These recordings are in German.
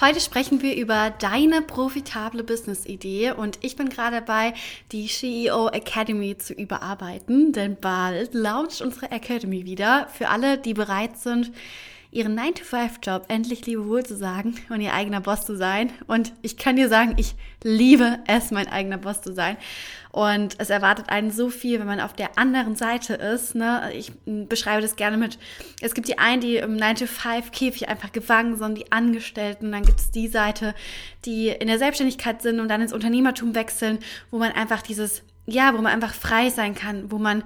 Heute sprechen wir über deine profitable Business-Idee und ich bin gerade dabei, die CEO Academy zu überarbeiten, denn bald launcht unsere Academy wieder. Für alle, die bereit sind, ihren 9-to-5-Job endlich Lebewohl zu sagen und ihr eigener Boss zu sein. Und ich kann dir sagen, ich liebe es, mein eigener Boss zu sein. Und es erwartet einen so viel, wenn man auf der anderen Seite ist. Ne? Ich beschreibe das gerne mit, es gibt die einen, die im 9-to-5-Käfig einfach gefangen sind, die Angestellten. Dann gibt es die Seite, die in der Selbstständigkeit sind und dann ins Unternehmertum wechseln, wo man einfach dieses, ja, wo man einfach frei sein kann, wo man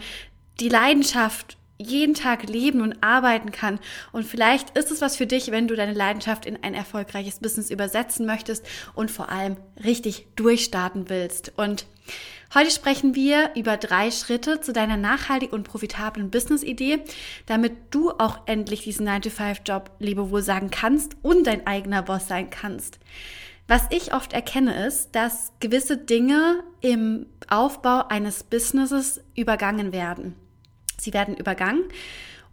die Leidenschaft jeden Tag leben und arbeiten kann. Und vielleicht ist es was für dich, wenn du deine Leidenschaft in ein erfolgreiches Business übersetzen möchtest und vor allem richtig durchstarten willst. Und heute sprechen wir über drei Schritte zu deiner nachhaltig und profitablen Business-Idee, damit du auch endlich diesen 9-to-5-Job Lebewohl sagen kannst und dein eigener Boss sein kannst. Was ich oft erkenne, ist, dass gewisse Dinge im Aufbau eines Businesses übergangen werden. Sie werden übergangen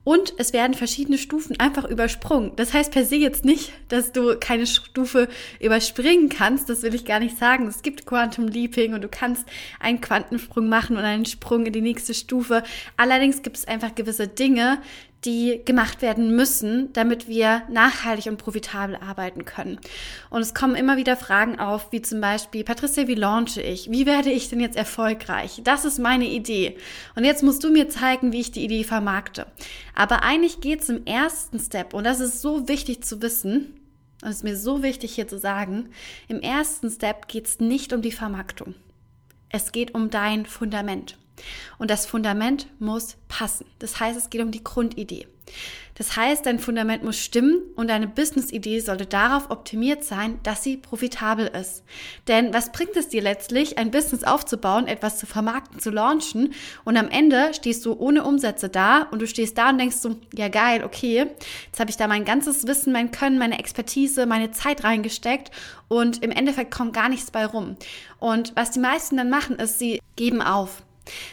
und es werden verschiedene Stufen einfach übersprungen. Das heißt per se jetzt nicht, dass du keine Stufe überspringen kannst. Das will ich gar nicht sagen. Es gibt Quantum Leaping und du kannst einen Quantensprung machen und einen Sprung in die nächste Stufe. Allerdings gibt es einfach gewisse Dinge, die gemacht werden müssen, damit wir nachhaltig und profitabel arbeiten können. Und es kommen immer wieder Fragen auf, wie zum Beispiel, Patricia, wie launche ich? Wie werde ich denn jetzt erfolgreich? Das ist meine Idee. Und jetzt musst du mir zeigen, wie ich die Idee vermarkte. Aber eigentlich geht es im ersten Step, und das ist so wichtig zu wissen, und es ist mir so wichtig hier zu sagen, im ersten Step geht es nicht um die Vermarktung. Es geht um dein Fundament. Und das Fundament muss passen. Das heißt, es geht um die Grundidee. Das heißt, dein Fundament muss stimmen und deine Business-Idee sollte darauf optimiert sein, dass sie profitabel ist. Denn was bringt es dir letztlich, ein Business aufzubauen, etwas zu vermarkten, zu launchen und am Ende stehst du ohne Umsätze da und du stehst da und denkst so, ja geil, okay, jetzt habe ich da mein ganzes Wissen, mein Können, meine Expertise, meine Zeit reingesteckt und im Endeffekt kommt gar nichts bei rum. Und was die meisten dann machen, ist, sie geben auf.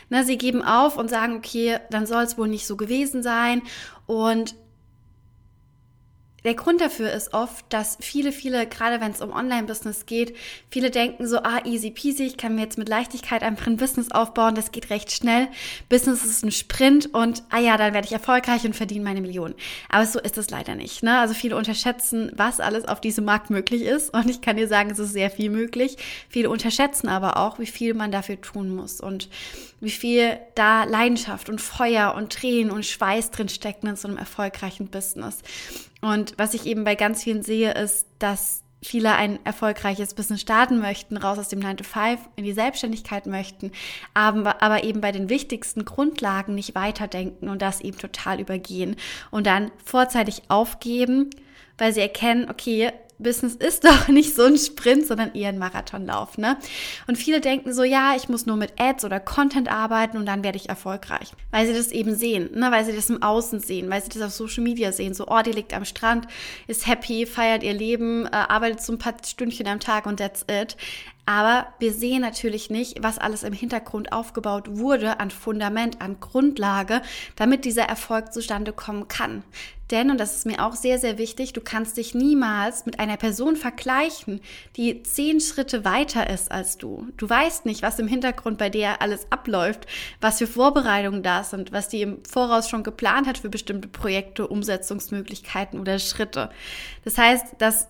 Ne, sie geben auf und sagen, okay, dann soll es wohl nicht so gewesen sein. Und der Grund dafür ist oft, dass viele, viele, gerade wenn es um Online-Business geht, viele denken so, ah, easy peasy, ich kann mir jetzt mit Leichtigkeit einfach ein Business aufbauen, das geht recht schnell. Business ist ein Sprint und, ah ja, dann werde ich erfolgreich und verdiene meine Millionen. Aber so ist es leider nicht. Ne? Also viele unterschätzen, was alles auf diesem Markt möglich ist. Und ich kann dir sagen, es ist sehr viel möglich. Viele unterschätzen aber auch, wie viel man dafür tun muss und wie viel da Leidenschaft und Feuer und Tränen und Schweiß drin stecken in so einem erfolgreichen Business. Und was ich eben bei ganz vielen sehe, ist, dass viele ein erfolgreiches Business starten möchten, raus aus dem 9 to 5 in die Selbstständigkeit möchten, aber, aber eben bei den wichtigsten Grundlagen nicht weiterdenken und das eben total übergehen und dann vorzeitig aufgeben, weil sie erkennen, okay, Business ist doch nicht so ein Sprint, sondern eher ein Marathonlauf, ne? Und viele denken so, ja, ich muss nur mit Ads oder Content arbeiten und dann werde ich erfolgreich. Weil sie das eben sehen, ne? Weil sie das im Außen sehen, weil sie das auf Social Media sehen. So, oh, die liegt am Strand, ist happy, feiert ihr Leben, äh, arbeitet so ein paar Stündchen am Tag und that's it. Aber wir sehen natürlich nicht, was alles im Hintergrund aufgebaut wurde an Fundament, an Grundlage, damit dieser Erfolg zustande kommen kann. Denn, und das ist mir auch sehr, sehr wichtig, du kannst dich niemals mit einer Person vergleichen, die zehn Schritte weiter ist als du. Du weißt nicht, was im Hintergrund bei dir alles abläuft, was für Vorbereitungen da sind, was die im Voraus schon geplant hat für bestimmte Projekte, Umsetzungsmöglichkeiten oder Schritte. Das heißt, dass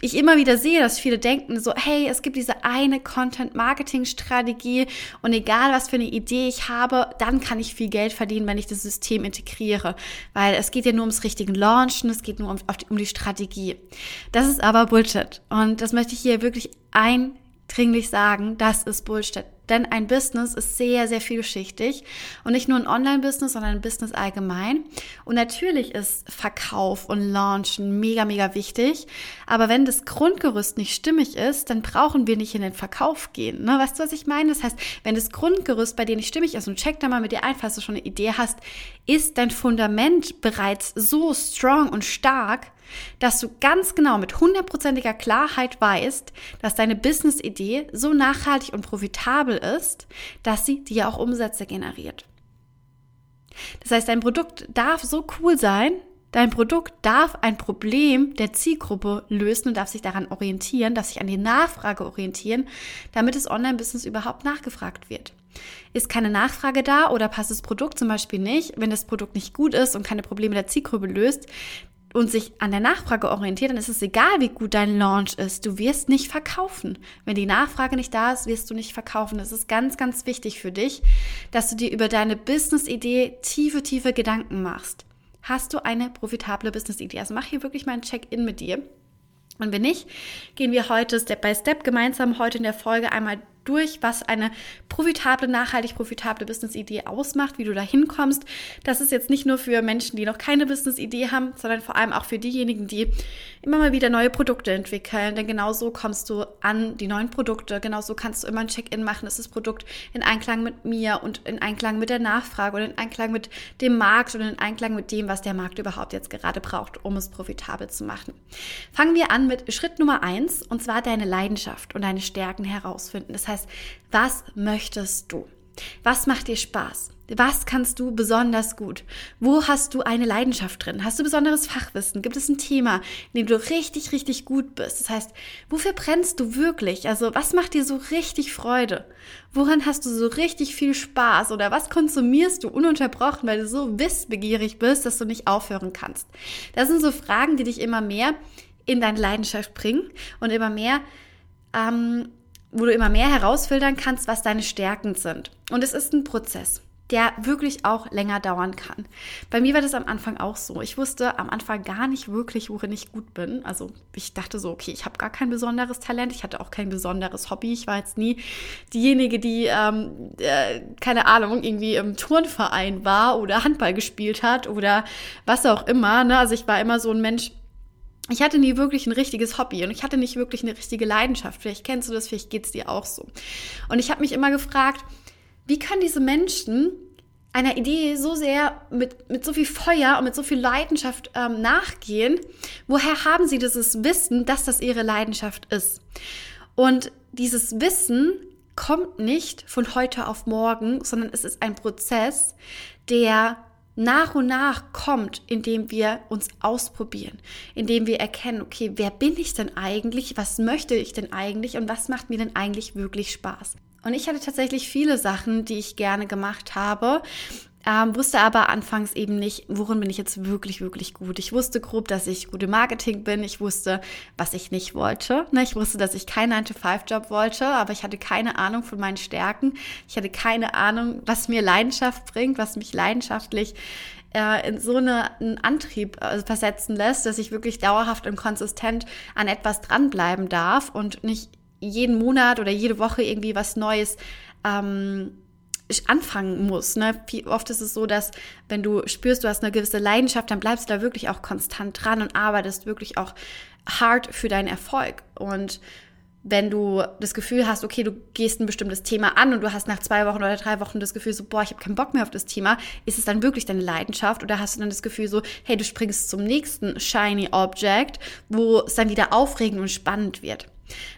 ich immer wieder sehe, dass viele denken so, hey, es gibt diese eine Content-Marketing-Strategie und egal was für eine Idee ich habe, dann kann ich viel Geld verdienen, wenn ich das System integriere. Weil es geht ja nur ums richtige Launchen, es geht nur um, um die Strategie. Das ist aber Bullshit. Und das möchte ich hier wirklich ein dringlich sagen, das ist Bullshit. Denn ein Business ist sehr, sehr vielschichtig und nicht nur ein Online-Business, sondern ein Business allgemein. Und natürlich ist Verkauf und Launchen mega, mega wichtig. Aber wenn das Grundgerüst nicht stimmig ist, dann brauchen wir nicht in den Verkauf gehen. Ne? Weißt du, was ich meine? Das heißt, wenn das Grundgerüst bei dir nicht stimmig ist und check da mal mit dir ein, falls du schon eine Idee hast, ist dein Fundament bereits so strong und stark, dass du ganz genau mit hundertprozentiger Klarheit weißt, dass deine Business-Idee so nachhaltig und profitabel ist, dass sie dir auch Umsätze generiert. Das heißt, dein Produkt darf so cool sein, dein Produkt darf ein Problem der Zielgruppe lösen und darf sich daran orientieren, darf sich an die Nachfrage orientieren, damit das Online-Business überhaupt nachgefragt wird. Ist keine Nachfrage da oder passt das Produkt zum Beispiel nicht, wenn das Produkt nicht gut ist und keine Probleme der Zielgruppe löst, und sich an der Nachfrage orientiert, dann ist es egal, wie gut dein Launch ist. Du wirst nicht verkaufen. Wenn die Nachfrage nicht da ist, wirst du nicht verkaufen. Das ist ganz, ganz wichtig für dich, dass du dir über deine Business-Idee tiefe, tiefe Gedanken machst. Hast du eine profitable Business-Idee? Also mach hier wirklich mal ein Check-in mit dir. Und wenn nicht, gehen wir heute Step by Step gemeinsam heute in der Folge einmal durch, was eine profitable, nachhaltig profitable Business-Idee ausmacht, wie du da hinkommst. Das ist jetzt nicht nur für Menschen, die noch keine Business-Idee haben, sondern vor allem auch für diejenigen, die immer mal wieder neue Produkte entwickeln. Denn genau so kommst du an die neuen Produkte. Genau so kannst du immer ein Check-in machen. Ist das Produkt in Einklang mit mir und in Einklang mit der Nachfrage und in Einklang mit dem Markt und in Einklang mit dem, was der Markt überhaupt jetzt gerade braucht, um es profitabel zu machen. Fangen wir an mit Schritt Nummer eins und zwar deine Leidenschaft und deine Stärken herausfinden. Das heißt, heißt, was möchtest du? Was macht dir Spaß? Was kannst du besonders gut? Wo hast du eine Leidenschaft drin? Hast du besonderes Fachwissen? Gibt es ein Thema, in dem du richtig, richtig gut bist? Das heißt, wofür brennst du wirklich? Also, was macht dir so richtig Freude? Woran hast du so richtig viel Spaß? Oder was konsumierst du ununterbrochen, weil du so wissbegierig bist, dass du nicht aufhören kannst? Das sind so Fragen, die dich immer mehr in deine Leidenschaft bringen und immer mehr ähm, wo du immer mehr herausfiltern kannst, was deine Stärken sind. Und es ist ein Prozess, der wirklich auch länger dauern kann. Bei mir war das am Anfang auch so. Ich wusste am Anfang gar nicht wirklich, worin ich gut bin. Also ich dachte so, okay, ich habe gar kein besonderes Talent, ich hatte auch kein besonderes Hobby. Ich war jetzt nie diejenige, die, ähm, äh, keine Ahnung, irgendwie im Turnverein war oder Handball gespielt hat oder was auch immer. Ne? Also ich war immer so ein Mensch, ich hatte nie wirklich ein richtiges Hobby und ich hatte nicht wirklich eine richtige Leidenschaft. Vielleicht kennst du das, vielleicht geht's dir auch so. Und ich habe mich immer gefragt, wie können diese Menschen einer Idee so sehr mit, mit so viel Feuer und mit so viel Leidenschaft ähm, nachgehen? Woher haben sie dieses Wissen, dass das ihre Leidenschaft ist? Und dieses Wissen kommt nicht von heute auf morgen, sondern es ist ein Prozess, der nach und nach kommt, indem wir uns ausprobieren, indem wir erkennen, okay, wer bin ich denn eigentlich, was möchte ich denn eigentlich? Und was macht mir denn eigentlich wirklich Spaß. Und ich hatte tatsächlich viele Sachen, die ich gerne gemacht habe, ähm, wusste aber anfangs eben nicht, worin bin ich jetzt wirklich, wirklich gut. Ich wusste grob, dass ich gute Marketing bin. Ich wusste, was ich nicht wollte. Ne? Ich wusste, dass ich keinen 9-to-5-Job wollte, aber ich hatte keine Ahnung von meinen Stärken. Ich hatte keine Ahnung, was mir Leidenschaft bringt, was mich leidenschaftlich äh, in so eine, einen Antrieb äh, versetzen lässt, dass ich wirklich dauerhaft und konsistent an etwas dranbleiben darf und nicht jeden Monat oder jede Woche irgendwie was Neues ähm, anfangen muss. Ne? Oft ist es so, dass wenn du spürst, du hast eine gewisse Leidenschaft, dann bleibst du da wirklich auch konstant dran und arbeitest wirklich auch hart für deinen Erfolg. Und wenn du das Gefühl hast, okay, du gehst ein bestimmtes Thema an und du hast nach zwei Wochen oder drei Wochen das Gefühl so, boah, ich habe keinen Bock mehr auf das Thema, ist es dann wirklich deine Leidenschaft oder hast du dann das Gefühl so, hey, du springst zum nächsten shiny Object, wo es dann wieder aufregend und spannend wird?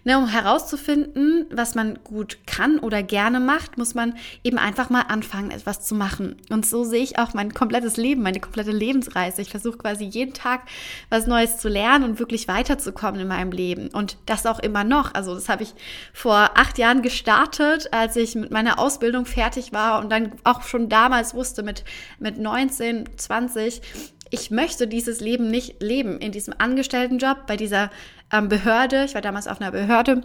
Ne, um herauszufinden, was man gut kann oder gerne macht, muss man eben einfach mal anfangen, etwas zu machen. Und so sehe ich auch mein komplettes Leben, meine komplette Lebensreise. Ich versuche quasi jeden Tag was Neues zu lernen und wirklich weiterzukommen in meinem Leben. Und das auch immer noch. Also das habe ich vor acht Jahren gestartet, als ich mit meiner Ausbildung fertig war und dann auch schon damals wusste, mit, mit 19, 20, ich möchte dieses Leben nicht leben in diesem Angestelltenjob, bei dieser ähm, Behörde. Ich war damals auf einer Behörde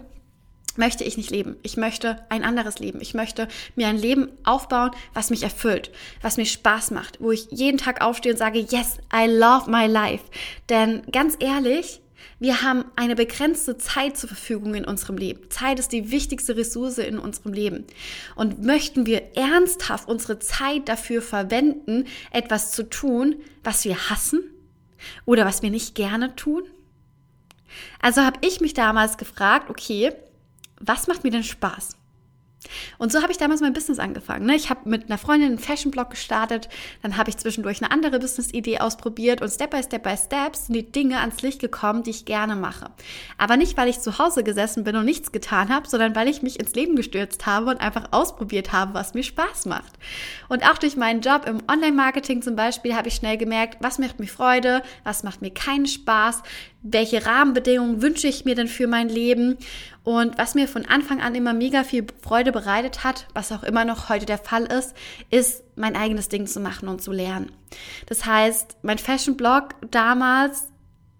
möchte ich nicht leben. Ich möchte ein anderes Leben. Ich möchte mir ein Leben aufbauen, was mich erfüllt, was mir Spaß macht, wo ich jeden Tag aufstehe und sage, yes, I love my life. Denn ganz ehrlich, Wir haben eine begrenzte Zeit zur Verfügung in unserem Leben. Zeit ist die wichtigste Ressource in unserem Leben. Und möchten wir ernsthaft unsere Zeit dafür verwenden, etwas zu tun, was wir hassen oder was wir nicht gerne tun? Also habe ich mich damals gefragt, okay, was macht mir denn Spaß? Und so habe ich damals mein Business angefangen. Ne? Ich habe mit einer Freundin einen Fashion-Blog gestartet, dann habe ich zwischendurch eine andere Business-Idee ausprobiert und Step by Step by Step sind die Dinge ans Licht gekommen, die ich gerne mache. Aber nicht, weil ich zu Hause gesessen bin und nichts getan habe, sondern weil ich mich ins Leben gestürzt habe und einfach ausprobiert habe, was mir Spaß macht. Und auch durch meinen Job im Online-Marketing zum Beispiel habe ich schnell gemerkt, was macht mir Freude, was macht mir keinen Spaß, welche Rahmenbedingungen wünsche ich mir denn für mein Leben und was mir von Anfang an immer mega viel Freude bereitet hat, was auch immer noch heute der Fall ist, ist mein eigenes Ding zu machen und zu lernen. Das heißt, mein Fashion-Blog damals,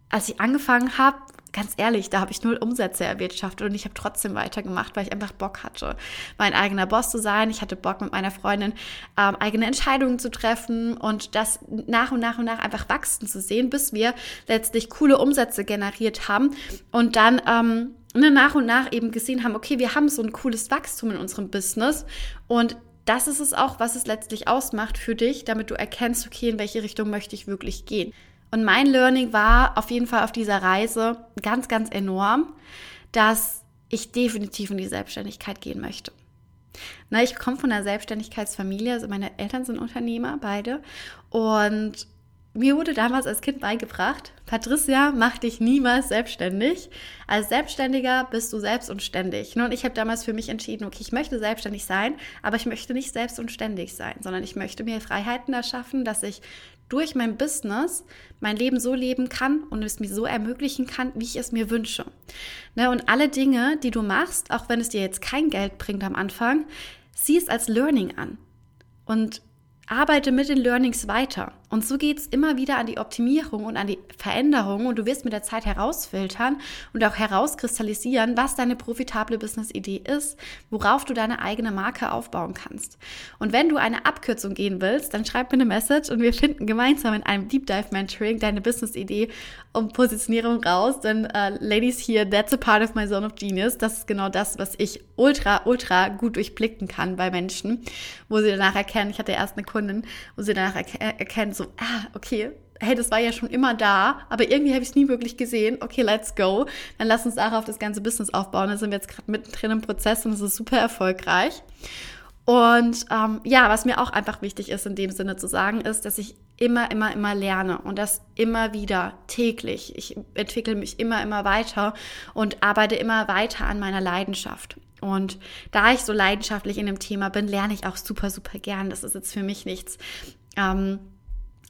als ich angefangen habe, ganz ehrlich, da habe ich null Umsätze erwirtschaftet und ich habe trotzdem weitergemacht, weil ich einfach Bock hatte, mein eigener Boss zu sein. Ich hatte Bock mit meiner Freundin ähm, eigene Entscheidungen zu treffen und das nach und nach und nach einfach wachsen zu sehen, bis wir letztlich coole Umsätze generiert haben und dann ähm, ne, nach und nach eben gesehen haben, okay, wir haben so ein cooles Wachstum in unserem Business und das ist es auch, was es letztlich ausmacht für dich, damit du erkennst, okay, in welche Richtung möchte ich wirklich gehen. Und mein Learning war auf jeden Fall auf dieser Reise ganz, ganz enorm, dass ich definitiv in die Selbstständigkeit gehen möchte. Na, ich komme von einer Selbstständigkeitsfamilie, also meine Eltern sind Unternehmer, beide. Und mir wurde damals als Kind beigebracht, Patricia, mach dich niemals selbstständig. Als Selbstständiger bist du selbst und ständig. Und ich habe damals für mich entschieden, okay, ich möchte selbstständig sein, aber ich möchte nicht selbst und ständig sein, sondern ich möchte mir Freiheiten erschaffen, dass ich durch mein Business mein Leben so leben kann und es mir so ermöglichen kann, wie ich es mir wünsche. Ne, und alle Dinge, die du machst, auch wenn es dir jetzt kein Geld bringt am Anfang, sieh es als Learning an. Und arbeite mit den Learnings weiter. Und so geht es immer wieder an die Optimierung und an die Veränderung und du wirst mit der Zeit herausfiltern und auch herauskristallisieren, was deine profitable Business-Idee ist, worauf du deine eigene Marke aufbauen kannst. Und wenn du eine Abkürzung gehen willst, dann schreib mir eine Message und wir finden gemeinsam in einem Deep Dive Mentoring deine Business-Idee und Positionierung raus. Denn uh, Ladies here, that's a part of my zone of genius. Das ist genau das, was ich ultra, ultra gut durchblicken kann bei Menschen, wo sie danach erkennen, ich hatte erst eine Kundin, wo sie danach erkennen, so, ah, okay, hey, das war ja schon immer da, aber irgendwie habe ich es nie wirklich gesehen. Okay, let's go. Dann lass uns darauf das ganze Business aufbauen. Da sind wir jetzt gerade mittendrin im Prozess und es ist super erfolgreich. Und ähm, ja, was mir auch einfach wichtig ist in dem Sinne zu sagen, ist, dass ich immer, immer, immer lerne und das immer wieder täglich. Ich entwickle mich immer, immer weiter und arbeite immer weiter an meiner Leidenschaft. Und da ich so leidenschaftlich in dem Thema bin, lerne ich auch super, super gern. Das ist jetzt für mich nichts. Ähm,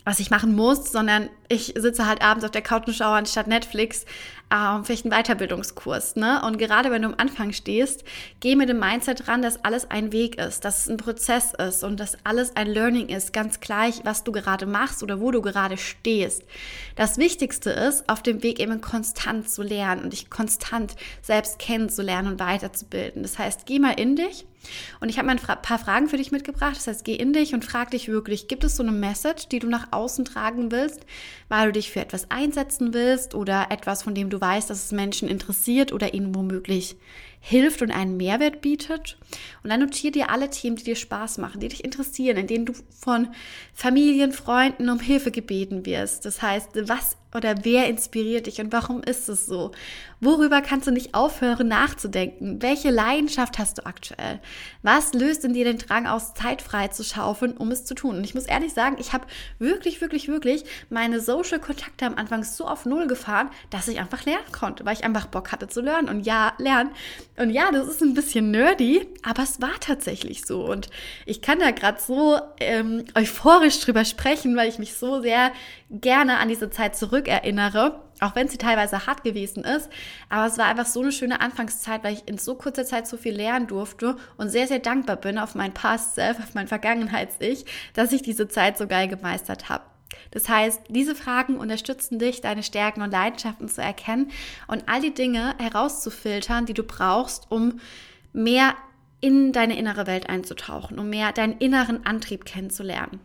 was ich machen muss, sondern ich sitze halt abends auf der Couch und schaue anstatt Netflix ähm, vielleicht einen Weiterbildungskurs. Ne? Und gerade wenn du am Anfang stehst, geh mit dem Mindset ran, dass alles ein Weg ist, dass es ein Prozess ist und dass alles ein Learning ist, ganz gleich, was du gerade machst oder wo du gerade stehst. Das Wichtigste ist, auf dem Weg eben konstant zu lernen und dich konstant selbst kennenzulernen und weiterzubilden. Das heißt, geh mal in dich und ich habe mal ein paar Fragen für dich mitgebracht. Das heißt, geh in dich und frag dich wirklich, gibt es so eine Message, die du nach außen tragen willst, weil du dich für etwas einsetzen willst oder etwas, von dem du weißt, dass es Menschen interessiert oder ihnen womöglich hilft und einen Mehrwert bietet. Und dann notier dir alle Themen, die dir Spaß machen, die dich interessieren, in denen du von Familien, Freunden um Hilfe gebeten wirst. Das heißt, was oder wer inspiriert dich und warum ist es so? Worüber kannst du nicht aufhören nachzudenken? Welche Leidenschaft hast du aktuell? Was löst in dir den Drang aus, Zeit frei zu schaufeln, um es zu tun? Und ich muss ehrlich sagen, ich habe wirklich, wirklich, wirklich meine Social-Kontakte am Anfang so auf Null gefahren, dass ich einfach lernen konnte, weil ich einfach Bock hatte zu lernen. Und ja, lernen. Und ja, das ist ein bisschen nerdy, aber es war tatsächlich so. Und ich kann da gerade so ähm, euphorisch drüber sprechen, weil ich mich so sehr gerne an diese Zeit zurückerinnere, auch wenn sie teilweise hart gewesen ist. Aber es war einfach so eine schöne Anfangszeit, weil ich in so kurzer Zeit so viel lernen durfte und sehr, sehr dankbar bin auf mein Past Self, auf mein Vergangenheits-Ich, dass ich diese Zeit so geil gemeistert habe. Das heißt, diese Fragen unterstützen dich, deine Stärken und Leidenschaften zu erkennen und all die Dinge herauszufiltern, die du brauchst, um mehr in deine innere Welt einzutauchen, um mehr deinen inneren Antrieb kennenzulernen.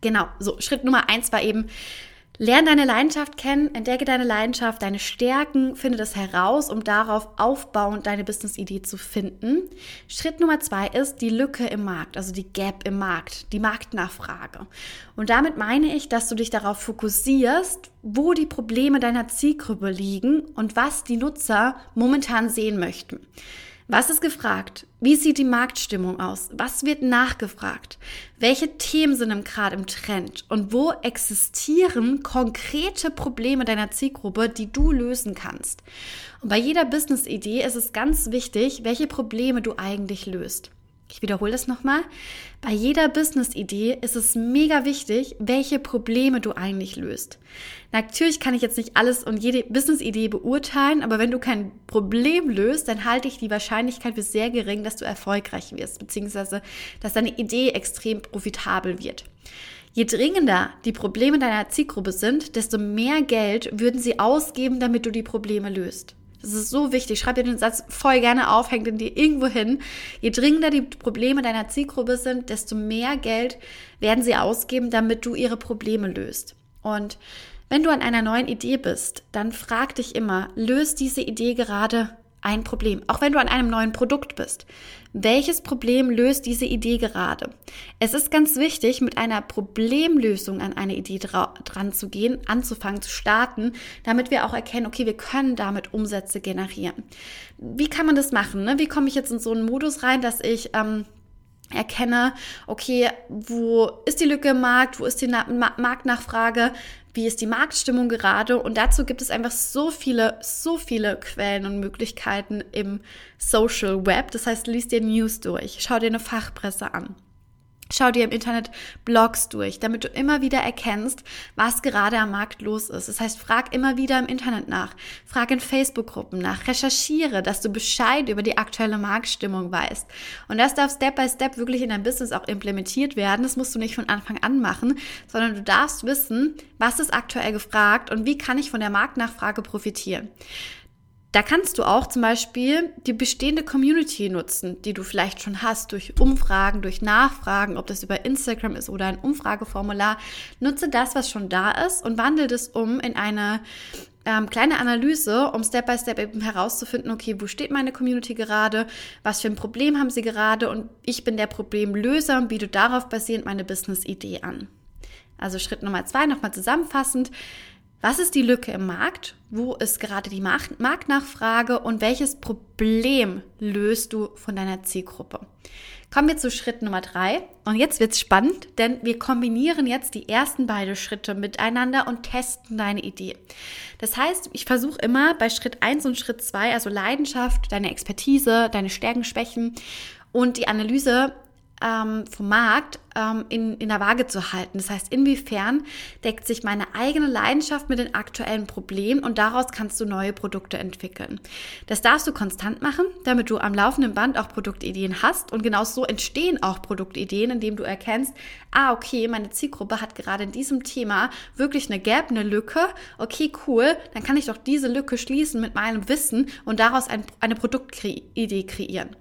Genau, so Schritt Nummer eins war eben, Lerne deine Leidenschaft kennen, entdecke deine Leidenschaft, deine Stärken, finde das heraus, um darauf aufbauend deine Business-Idee zu finden. Schritt Nummer zwei ist die Lücke im Markt, also die Gap im Markt, die Marktnachfrage. Und damit meine ich, dass du dich darauf fokussierst, wo die Probleme deiner Zielgruppe liegen und was die Nutzer momentan sehen möchten. Was ist gefragt? Wie sieht die Marktstimmung aus? Was wird nachgefragt? Welche Themen sind gerade im Trend? Und wo existieren konkrete Probleme deiner Zielgruppe, die du lösen kannst? Und bei jeder Business-Idee ist es ganz wichtig, welche Probleme du eigentlich löst. Ich wiederhole das nochmal. Bei jeder Business-Idee ist es mega wichtig, welche Probleme du eigentlich löst. Natürlich kann ich jetzt nicht alles und jede Business-Idee beurteilen, aber wenn du kein Problem löst, dann halte ich die Wahrscheinlichkeit für sehr gering, dass du erfolgreich wirst, beziehungsweise dass deine Idee extrem profitabel wird. Je dringender die Probleme deiner Zielgruppe sind, desto mehr Geld würden sie ausgeben, damit du die Probleme löst. Das ist so wichtig. Schreib dir den Satz voll gerne auf, hängt ihn dir irgendwo hin. Je dringender die Probleme deiner Zielgruppe sind, desto mehr Geld werden sie ausgeben, damit du ihre Probleme löst. Und wenn du an einer neuen Idee bist, dann frag dich immer, löst diese Idee gerade ein Problem, auch wenn du an einem neuen Produkt bist. Welches Problem löst diese Idee gerade? Es ist ganz wichtig, mit einer Problemlösung an eine Idee dran zu gehen, anzufangen, zu starten, damit wir auch erkennen, okay, wir können damit Umsätze generieren. Wie kann man das machen? Ne? Wie komme ich jetzt in so einen Modus rein, dass ich ähm, erkenne, okay, wo ist die Lücke im Markt, wo ist die Na Marktnachfrage, wie ist die Marktstimmung gerade und dazu gibt es einfach so viele, so viele Quellen und Möglichkeiten im Social Web. Das heißt, liest dir News durch, schau dir eine Fachpresse an. Schau dir im Internet Blogs durch, damit du immer wieder erkennst, was gerade am Markt los ist. Das heißt, frag immer wieder im Internet nach, frag in Facebook-Gruppen nach, recherchiere, dass du Bescheid über die aktuelle Marktstimmung weißt. Und das darf Step by Step wirklich in dein Business auch implementiert werden. Das musst du nicht von Anfang an machen, sondern du darfst wissen, was ist aktuell gefragt und wie kann ich von der Marktnachfrage profitieren. Da kannst du auch zum Beispiel die bestehende Community nutzen, die du vielleicht schon hast, durch Umfragen, durch Nachfragen, ob das über Instagram ist oder ein Umfrageformular. Nutze das, was schon da ist und wandel das um in eine ähm, kleine Analyse, um Step by Step eben herauszufinden, okay, wo steht meine Community gerade, was für ein Problem haben sie gerade und ich bin der Problemlöser und biete darauf basierend meine Business-Idee an. Also Schritt Nummer zwei, nochmal zusammenfassend. Was ist die Lücke im Markt? Wo ist gerade die Marktnachfrage und welches Problem löst du von deiner Zielgruppe? Kommen wir zu Schritt Nummer drei. Und jetzt wird's spannend, denn wir kombinieren jetzt die ersten beiden Schritte miteinander und testen deine Idee. Das heißt, ich versuche immer bei Schritt eins und Schritt zwei, also Leidenschaft, deine Expertise, deine Stärken, Schwächen und die Analyse ähm, vom Markt ähm, in, in der Waage zu halten. Das heißt, inwiefern deckt sich meine eigene Leidenschaft mit den aktuellen Problemen und daraus kannst du neue Produkte entwickeln. Das darfst du konstant machen, damit du am laufenden Band auch Produktideen hast und genau so entstehen auch Produktideen, indem du erkennst, ah, okay, meine Zielgruppe hat gerade in diesem Thema wirklich eine Gap, eine Lücke. Okay, cool, dann kann ich doch diese Lücke schließen mit meinem Wissen und daraus ein, eine Produktidee kreieren.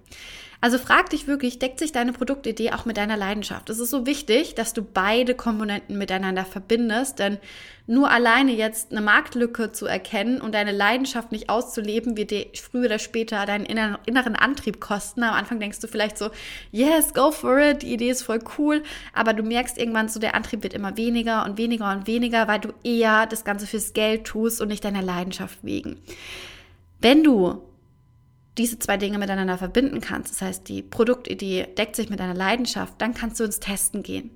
Also frag dich wirklich, deckt sich deine Produktidee auch mit deiner Leidenschaft? Es ist so wichtig, dass du beide Komponenten miteinander verbindest, denn nur alleine jetzt eine Marktlücke zu erkennen und deine Leidenschaft nicht auszuleben, wird dir früher oder später deinen inneren Antrieb kosten. Am Anfang denkst du vielleicht so, yes, go for it, die Idee ist voll cool, aber du merkst irgendwann so, der Antrieb wird immer weniger und weniger und weniger, weil du eher das Ganze fürs Geld tust und nicht deiner Leidenschaft wegen. Wenn du diese zwei Dinge miteinander verbinden kannst, das heißt, die Produktidee deckt sich mit deiner Leidenschaft, dann kannst du ins Testen gehen.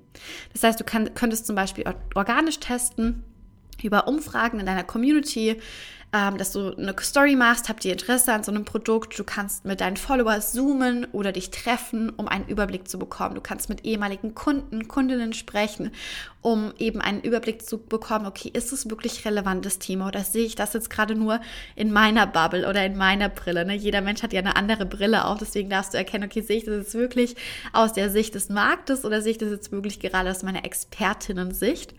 Das heißt, du kann, könntest zum Beispiel organisch testen über Umfragen in deiner Community, ähm, dass du eine Story machst, habt ihr Interesse an so einem Produkt, du kannst mit deinen Followers zoomen oder dich treffen, um einen Überblick zu bekommen. Du kannst mit ehemaligen Kunden, Kundinnen sprechen, um eben einen Überblick zu bekommen, okay, ist es wirklich relevantes Thema oder sehe ich das jetzt gerade nur in meiner Bubble oder in meiner Brille? Ne? Jeder Mensch hat ja eine andere Brille auch, deswegen darfst du erkennen, okay, sehe ich das jetzt wirklich aus der Sicht des Marktes oder sehe ich das jetzt wirklich gerade aus meiner Expertinnen-Sicht?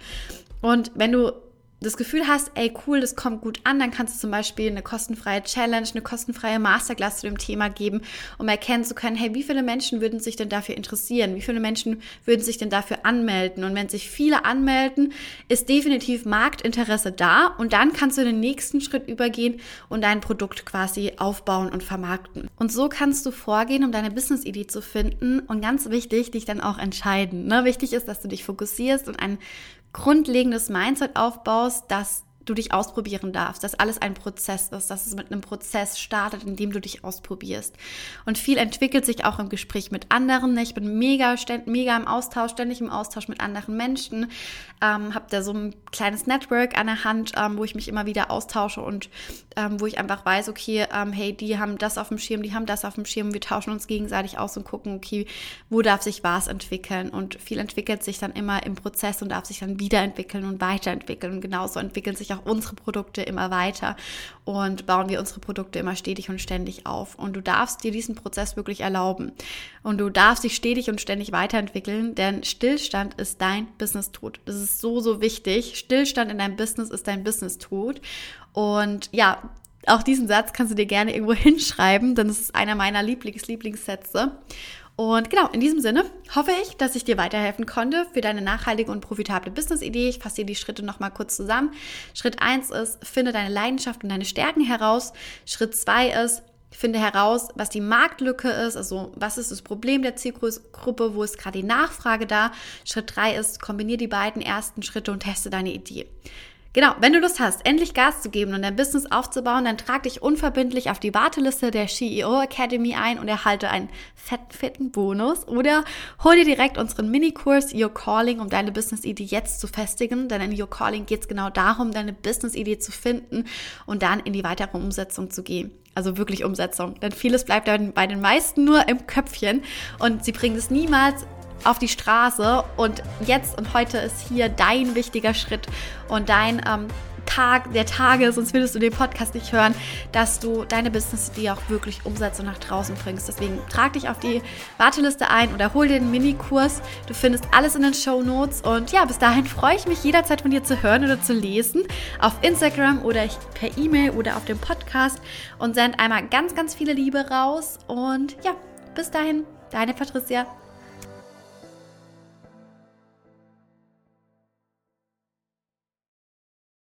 Und wenn du das Gefühl hast, ey cool, das kommt gut an, dann kannst du zum Beispiel eine kostenfreie Challenge, eine kostenfreie Masterclass zu dem Thema geben, um erkennen zu können, hey, wie viele Menschen würden sich denn dafür interessieren? Wie viele Menschen würden sich denn dafür anmelden? Und wenn sich viele anmelden, ist definitiv Marktinteresse da und dann kannst du den nächsten Schritt übergehen und dein Produkt quasi aufbauen und vermarkten. Und so kannst du vorgehen, um deine Business-Idee zu finden und ganz wichtig, dich dann auch entscheiden. Ne? Wichtig ist, dass du dich fokussierst und ein grundlegendes Mindset aufbaust, dass du dich ausprobieren darfst, dass alles ein Prozess ist, dass es mit einem Prozess startet, in dem du dich ausprobierst. Und viel entwickelt sich auch im Gespräch mit anderen. Ich bin mega, mega im Austausch, ständig im Austausch mit anderen Menschen. Ähm, habe da so ein kleines Network an der Hand, ähm, wo ich mich immer wieder austausche und ähm, wo ich einfach weiß, okay, ähm, hey, die haben das auf dem Schirm, die haben das auf dem Schirm. Wir tauschen uns gegenseitig aus und gucken, okay, wo darf sich was entwickeln. Und viel entwickelt sich dann immer im Prozess und darf sich dann wiederentwickeln und weiterentwickeln. Und genauso entwickeln sich auch auch unsere Produkte immer weiter und bauen wir unsere Produkte immer stetig und ständig auf. Und du darfst dir diesen Prozess wirklich erlauben. Und du darfst dich stetig und ständig weiterentwickeln, denn Stillstand ist dein Business-Tod. Das ist so, so wichtig. Stillstand in deinem Business ist dein Business-Tod. Und ja, auch diesen Satz kannst du dir gerne irgendwo hinschreiben, denn es ist einer meiner Lieblings-Lieblingssätze. Und genau, in diesem Sinne hoffe ich, dass ich dir weiterhelfen konnte für deine nachhaltige und profitable Business-Idee. Ich fasse dir die Schritte nochmal kurz zusammen. Schritt eins ist, finde deine Leidenschaft und deine Stärken heraus. Schritt zwei ist, finde heraus, was die Marktlücke ist, also was ist das Problem der Zielgruppe, wo ist gerade die Nachfrage da. Schritt drei ist, kombiniere die beiden ersten Schritte und teste deine Idee. Genau, wenn du Lust hast, endlich Gas zu geben und dein Business aufzubauen, dann trag dich unverbindlich auf die Warteliste der CEO Academy ein und erhalte einen fetten, fetten Bonus oder hol dir direkt unseren Minikurs Your Calling, um deine Business-Idee jetzt zu festigen, denn in Your Calling geht es genau darum, deine Business-Idee zu finden und dann in die weitere Umsetzung zu gehen. Also wirklich Umsetzung. Denn vieles bleibt bei den meisten nur im Köpfchen und sie bringen es niemals auf die Straße und jetzt und heute ist hier dein wichtiger Schritt und dein ähm, Tag der Tage, sonst würdest du den Podcast nicht hören, dass du deine Business-Idee auch wirklich umsetzt und nach draußen bringst. Deswegen trag dich auf die Warteliste ein oder hol dir den Minikurs. Du findest alles in den Show Notes und ja, bis dahin freue ich mich jederzeit von dir zu hören oder zu lesen auf Instagram oder per E-Mail oder auf dem Podcast und send einmal ganz, ganz viele Liebe raus und ja, bis dahin, deine Patricia.